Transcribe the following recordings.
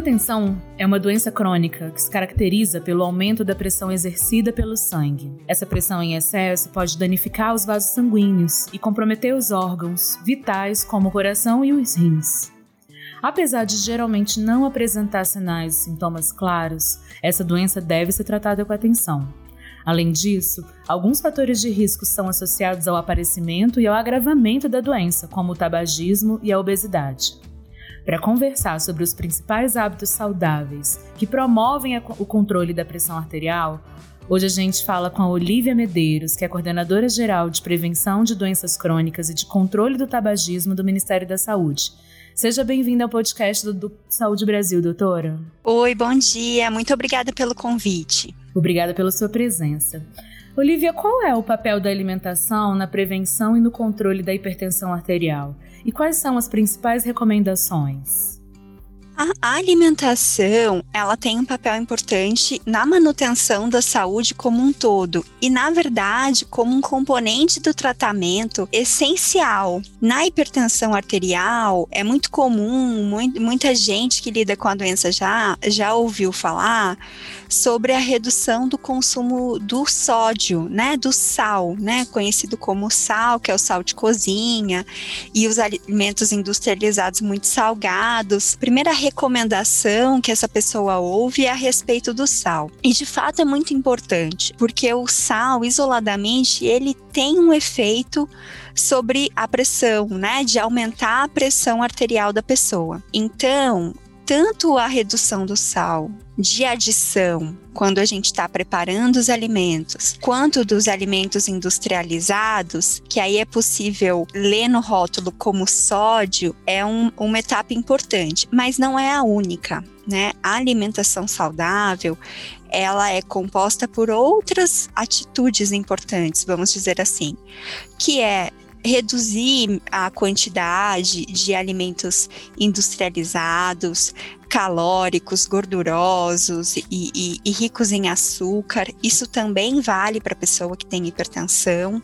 Hipertensão é uma doença crônica que se caracteriza pelo aumento da pressão exercida pelo sangue. Essa pressão em excesso pode danificar os vasos sanguíneos e comprometer os órgãos vitais como o coração e os rins. Apesar de geralmente não apresentar sinais e sintomas claros, essa doença deve ser tratada com atenção. Além disso, alguns fatores de risco são associados ao aparecimento e ao agravamento da doença, como o tabagismo e a obesidade. Para conversar sobre os principais hábitos saudáveis que promovem o controle da pressão arterial, hoje a gente fala com a Olivia Medeiros, que é coordenadora geral de prevenção de doenças crônicas e de controle do tabagismo do Ministério da Saúde. Seja bem-vinda ao podcast do, do Saúde Brasil, doutora. Oi, bom dia. Muito obrigada pelo convite. Obrigada pela sua presença. Olivia, qual é o papel da alimentação na prevenção e no controle da hipertensão arterial? E quais são as principais recomendações? A alimentação, ela tem um papel importante na manutenção da saúde como um todo e, na verdade, como um componente do tratamento essencial. Na hipertensão arterial, é muito comum, mui- muita gente que lida com a doença já, já ouviu falar sobre a redução do consumo do sódio, né, do sal, né, conhecido como sal, que é o sal de cozinha, e os alimentos industrializados muito salgados. Primeira recomendação que essa pessoa ouve é a respeito do sal. E de fato é muito importante, porque o sal isoladamente, ele tem um efeito sobre a pressão, né, de aumentar a pressão arterial da pessoa. Então, tanto a redução do sal de adição, quando a gente está preparando os alimentos, quanto dos alimentos industrializados, que aí é possível ler no rótulo como sódio, é um- uma etapa importante, mas não é a única. Né? A alimentação saudável ela é composta por outras atitudes importantes, vamos dizer assim, que é reduzir a quantidade de alimentos industrializados, calóricos, gordurosos e, e- e ricos em açúcar. Isso também vale para a pessoa que tem hipertensão.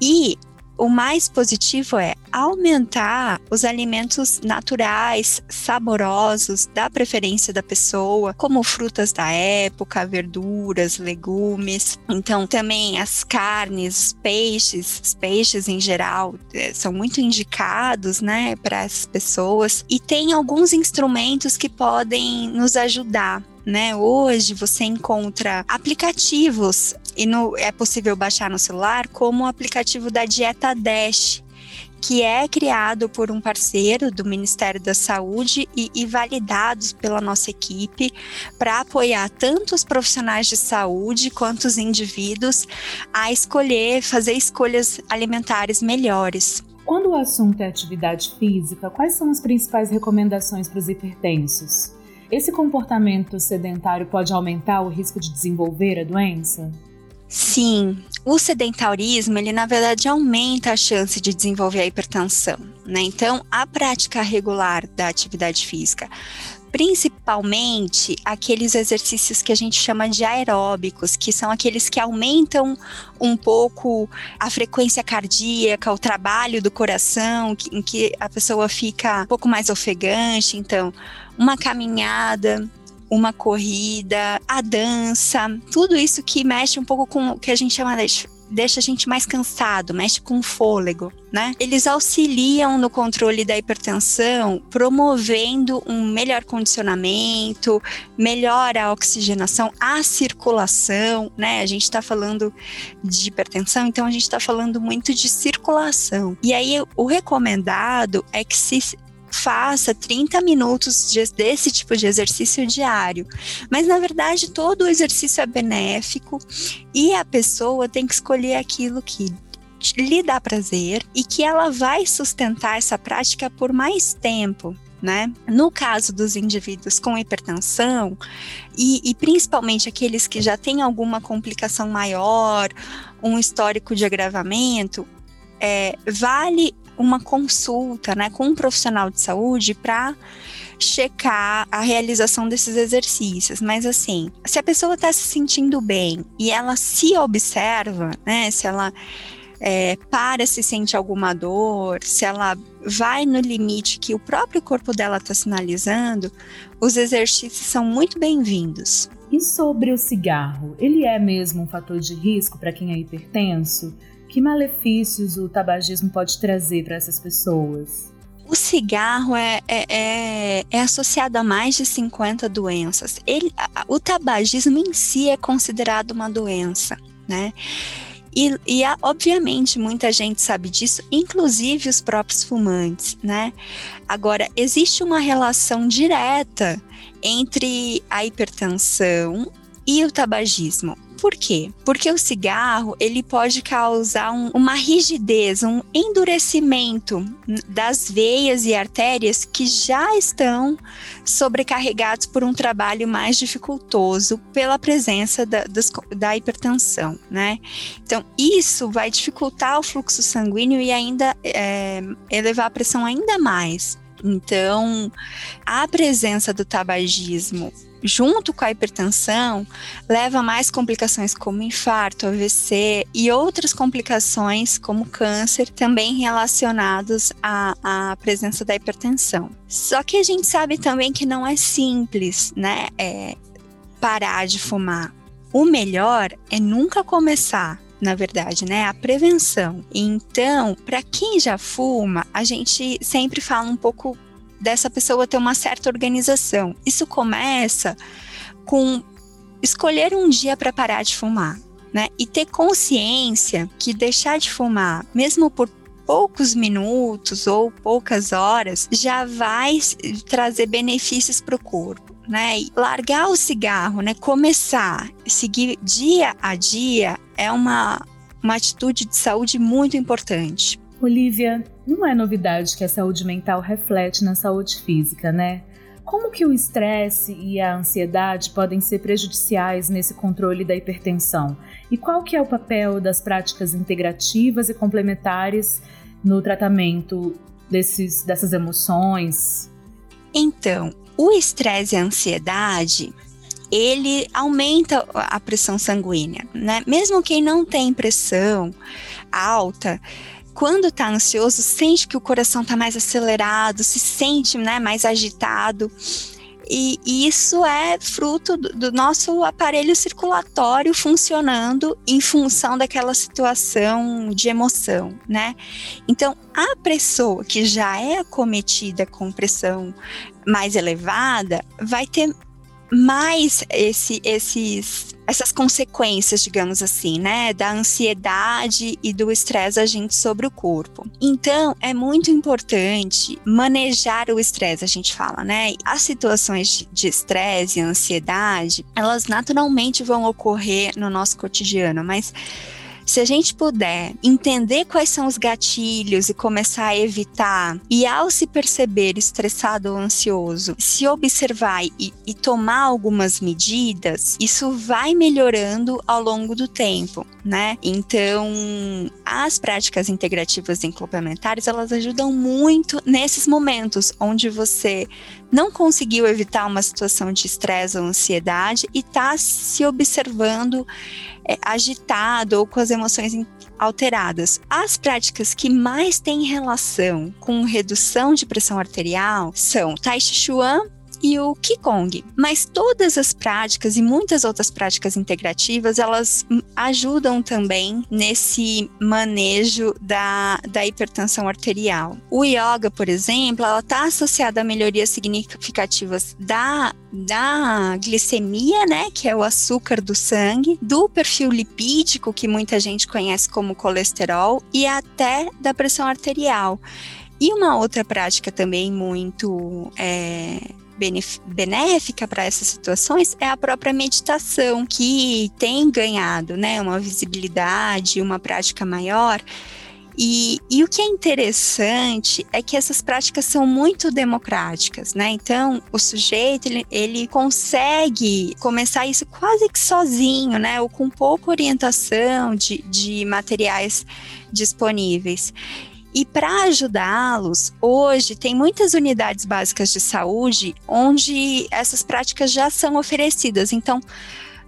E o mais positivo é aumentar os alimentos naturais, saborosos, da preferência da pessoa, como frutas da época, verduras, legumes. Então, também as carnes, peixes, os peixes em geral eh, são muito indicados, né, para as pessoas. E tem alguns instrumentos que podem nos ajudar né? Hoje você encontra aplicativos e no- é possível baixar no celular, como o aplicativo da Dieta Dash, que é criado por um parceiro do Ministério da Saúde e, e validados pela nossa equipe para apoiar tanto os profissionais de saúde quanto os indivíduos a escolher, fazer escolhas alimentares melhores. Quando o assunto é atividade física, quais são as principais recomendações para os hipertensos? Esse comportamento sedentário pode aumentar o risco de desenvolver a doença? Sim, o sedentarismo, ele na verdade aumenta a chance de desenvolver a hipertensão, né? Então, a prática regular da atividade física, principalmente aqueles exercícios que a gente chama de aeróbicos, que são aqueles que aumentam um pouco a frequência cardíaca, o trabalho do coração, em que a pessoa fica um pouco mais ofegante, então, uma caminhada, uma corrida, a dança, tudo isso que mexe um pouco com o que a gente chama de deixa a gente mais cansado, mexe com o fôlego, né? Eles auxiliam no controle da hipertensão, promovendo um melhor condicionamento, melhora a oxigenação, a circulação, né? A gente está falando de hipertensão, então a gente está falando muito de circulação. E aí o recomendado é que se faça 30 minutos de- desse tipo de exercício diário. Mas na verdade todo o exercício é benéfico e a pessoa tem que escolher aquilo que lhe dá prazer e que ela vai sustentar essa prática por mais tempo. né? No caso dos indivíduos com hipertensão, e, e, principalmente aqueles que já têm alguma complicação maior, um histórico de agravamento, é, vale uma consulta né, com um profissional de saúde para checar a realização desses exercícios. Mas assim, se a pessoa está se sentindo bem e ela se observa, né? Se ela é, para se sente alguma dor, se ela vai no limite que o próprio corpo dela está sinalizando, os exercícios são muito bem-vindos. E sobre o cigarro, ele é mesmo um fator de risco para quem é hipertenso? Que malefícios o tabagismo pode trazer para essas pessoas? O cigarro é, é, é, é, associado a mais de 50 doenças. Ele, o tabagismo em si é considerado uma doença, né? E, e obviamente muita gente sabe disso, inclusive os próprios fumantes, né? Agora, existe uma relação direta entre a hipertensão e o tabagismo. Por quê? Porque o cigarro ele pode causar um, uma rigidez, um endurecimento das veias e artérias que já estão sobrecarregados por um trabalho mais dificultoso pela presença da, da hipertensão, né? Então isso vai dificultar o fluxo sanguíneo e ainda é, elevar a pressão ainda mais. Então, a presença do tabagismo junto com a hipertensão, leva a mais complicações como infarto, AVC e outras complicações como câncer, também relacionados à, à presença da hipertensão. Só que a gente sabe também que não é simples, né? É parar de fumar. O melhor é nunca começar na verdade, né? A prevenção. Então, para quem já fuma, a gente sempre fala um pouco dessa pessoa ter uma certa organização. Isso começa com escolher um dia para parar de fumar, né? E ter consciência que deixar de fumar, mesmo por poucos minutos ou poucas horas, já vai trazer benefícios para o corpo. Né? E largar o cigarro, né? Começar, seguir dia a dia é uma, uma atitude de saúde muito importante. Olivia, não é novidade que a saúde mental reflete na saúde física, né? Como que o estresse e a ansiedade podem ser prejudiciais nesse controle da hipertensão? E qual que é o papel das práticas integrativas e complementares no tratamento desses, dessas emoções? Então, o estresse e a ansiedade, ele aumenta a pressão sanguínea, né? Mesmo quem não tem pressão alta, quando está ansioso, sente que o coração está mais acelerado, se sente né, mais agitado. E, e isso é fruto do, do, nosso aparelho circulatório funcionando em função daquela situação de emoção, né? Então, a pessoa que já é acometida com pressão mais elevada vai ter mais esse, esses essas consequências, digamos assim, né, da ansiedade e do estresse agindo sobre o corpo. Então, é muito importante manejar o estresse, a gente fala, né? As situações de estresse e ansiedade, elas naturalmente vão ocorrer no nosso cotidiano, mas se a gente puder entender quais são os gatilhos e começar a evitar, e ao se perceber estressado ou ansioso, se observar e, e tomar algumas medidas, isso vai melhorando ao longo do tempo, né? Então, as práticas integrativas e complementares, elas ajudam muito nesses momentos onde você não conseguiu evitar uma situação de estresse ou ansiedade e está se observando é, agitado ou com as emoções alteradas. As práticas que mais têm relação com redução de pressão arterial são Tai Chi Chuan, e o Qigong. Mas todas as práticas e muitas outras práticas integrativas, elas ajudam também nesse manejo da, da hipertensão arterial. O yoga, por exemplo, ela está associada a melhorias significativas da da glicemia, né, que é o açúcar do sangue, do perfil lipídico, que muita gente conhece como colesterol, e até da pressão arterial. E uma outra prática também muito é, benéfica para essas situações é a própria meditação, que tem ganhado né, uma visibilidade, uma prática maior E, e o que é interessante é que essas práticas são muito democráticas, né? Então, o sujeito, ele, ele consegue começar isso quase que sozinho, né? Ou com pouca orientação de, de materiais disponíveis. E para ajudá-los, hoje tem muitas unidades básicas de saúde onde essas práticas já são oferecidas. Então,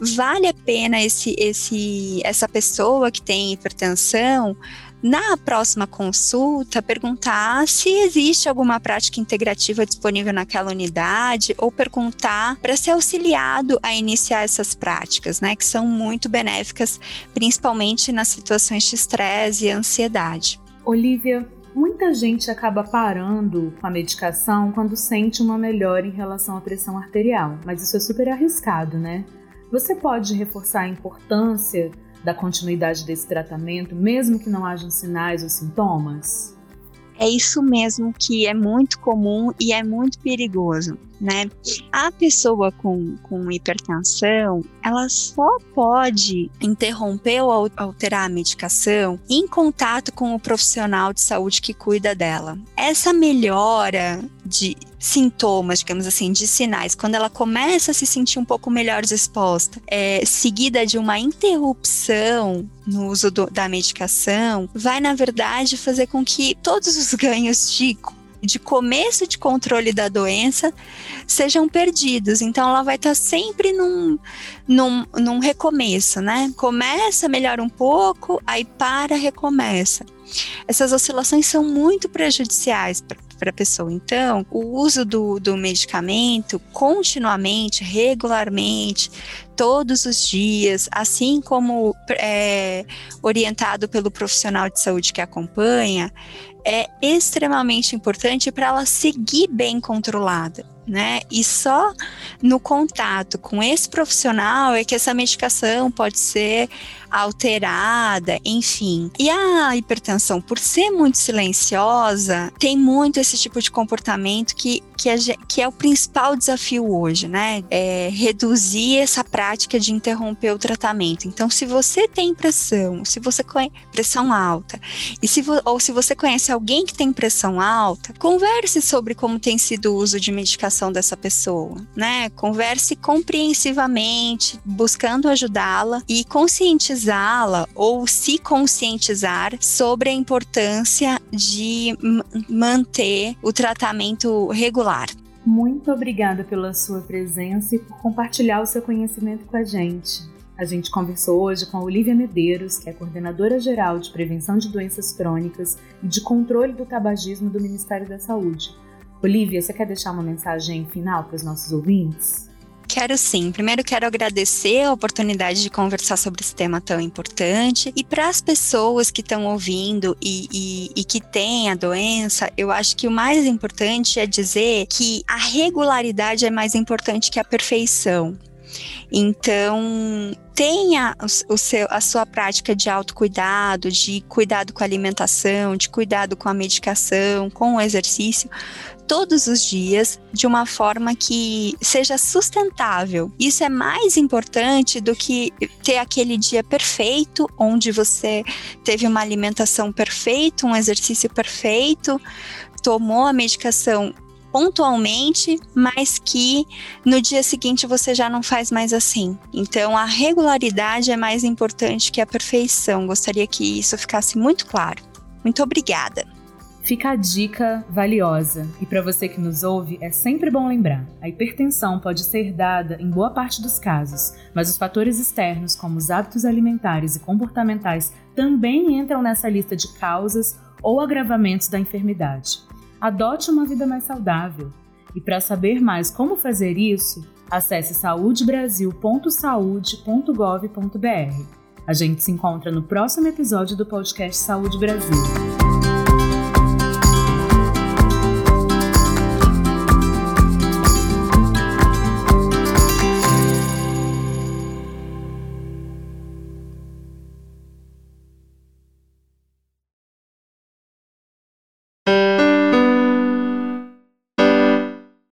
vale a pena esse, esse, essa pessoa que tem hipertensão na próxima consulta, perguntar se existe alguma prática integrativa disponível naquela unidade ou perguntar para ser auxiliado a iniciar essas práticas, né, que são muito benéficas, principalmente nas situações de estresse e ansiedade. Olivia, muita gente acaba parando com a medicação quando sente uma melhora em relação à pressão arterial, mas isso é super arriscado, né? Você pode reforçar a importância da continuidade desse tratamento, mesmo que não hajam sinais ou sintomas? É isso mesmo que é muito comum e é muito perigoso né? A pessoa com, com hipertensão, ela só pode interromper ou alterar a medicação em contato com o profissional de saúde que cuida dela. Essa melhora de sintomas, digamos assim, de sinais, quando ela começa a se sentir um pouco melhor disposta, é, seguida de uma interrupção no uso do, da medicação, vai na verdade fazer com que todos os ganhos de de começo de controle da doença sejam perdidos. Então, ela vai estar sempre num, num, num recomeço, né? Começa, melhora um pouco, aí para, recomeça. Essas oscilações são muito prejudiciais para a pessoa. Então, o uso do, do medicamento continuamente, regularmente, todos os dias, assim como é, orientado pelo profissional de saúde que acompanha, é extremamente importante para ela seguir bem controlada né? E só no contato com esse profissional é que essa medicação pode ser alterada, enfim. E a hipertensão, por ser muito silenciosa, tem muito esse tipo de comportamento que, que, é, que é o principal desafio hoje, né? É reduzir essa prática de interromper o tratamento. Então, se você tem pressão, se você conhece pressão alta, e se ou se você conhece alguém que tem pressão alta, converse sobre como tem sido o uso de medicação dessa pessoa, né? Converse compreensivamente, buscando ajudá-la e conscientizá-la ou se conscientizar sobre a importância de manter o tratamento regular. Muito obrigada pela sua presença e por compartilhar o seu conhecimento com a gente. A gente conversou hoje com a Olivia Medeiros, que é coordenadora geral de prevenção de doenças crônicas e de controle do tabagismo do Ministério da Saúde. Olivia, você quer deixar uma mensagem final para os nossos ouvintes? Quero sim. Primeiro quero agradecer a oportunidade de conversar sobre esse tema tão importante. E para as pessoas que estão ouvindo e, e, e, que têm a doença, eu acho que o mais importante é dizer que a regularidade é mais importante que a perfeição. Então, tenha o seu, a sua prática de autocuidado, de cuidado com a alimentação, de cuidado com a medicação, com o exercício, todos os dias de uma forma que seja sustentável. Isso é mais importante do que ter aquele dia perfeito, onde você teve uma alimentação perfeita, um exercício perfeito, tomou a medicação pontualmente, mas que no dia seguinte você já não faz mais assim. Então a regularidade é mais importante que a perfeição. Gostaria que isso ficasse muito claro. Muito obrigada. Fica a dica valiosa. E para você que nos ouve, é sempre bom lembrar: a hipertensão pode ser dada em boa parte dos casos, mas os fatores externos, como os hábitos alimentares e comportamentais, também entram nessa lista de causas ou agravamentos da enfermidade. Adote uma vida mais saudável. E para saber mais como fazer isso, acesse saudebrasil.saude.gov.br. A gente se encontra no próximo episódio do podcast Saúde Brasil.